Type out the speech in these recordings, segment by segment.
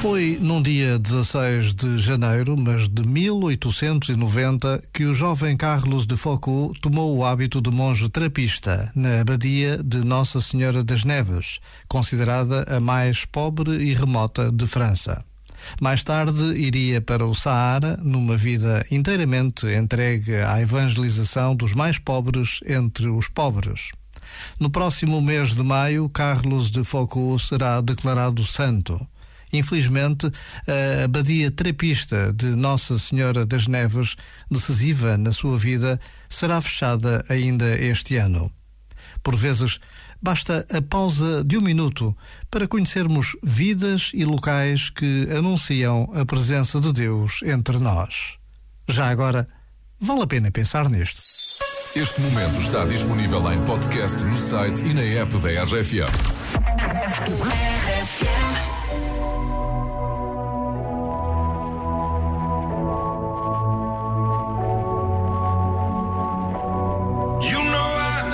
Foi num dia 16 de janeiro, mas de 1890, que o jovem Carlos de Foucault tomou o hábito de monge trapista na abadia de Nossa Senhora das Neves, considerada a mais pobre e remota de França. Mais tarde iria para o Saara, numa vida inteiramente entregue à evangelização dos mais pobres entre os pobres. No próximo mês de maio, Carlos de Foucault será declarado santo. Infelizmente, a abadia trapista de Nossa Senhora das Neves, decisiva na sua vida, será fechada ainda este ano. Por vezes, basta a pausa de um minuto para conhecermos vidas e locais que anunciam a presença de Deus entre nós. Já agora, vale a pena pensar nisto. Este momento está disponível em podcast no site e na app da RFM.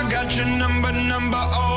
got your number, number, oh.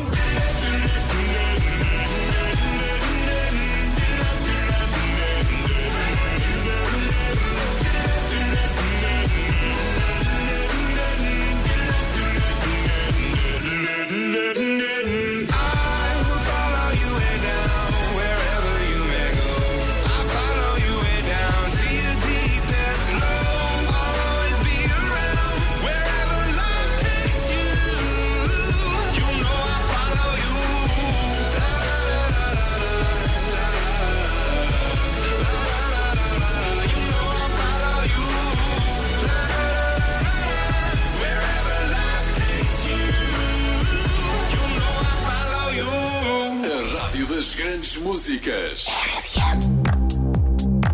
Das grandes músicas. RFM.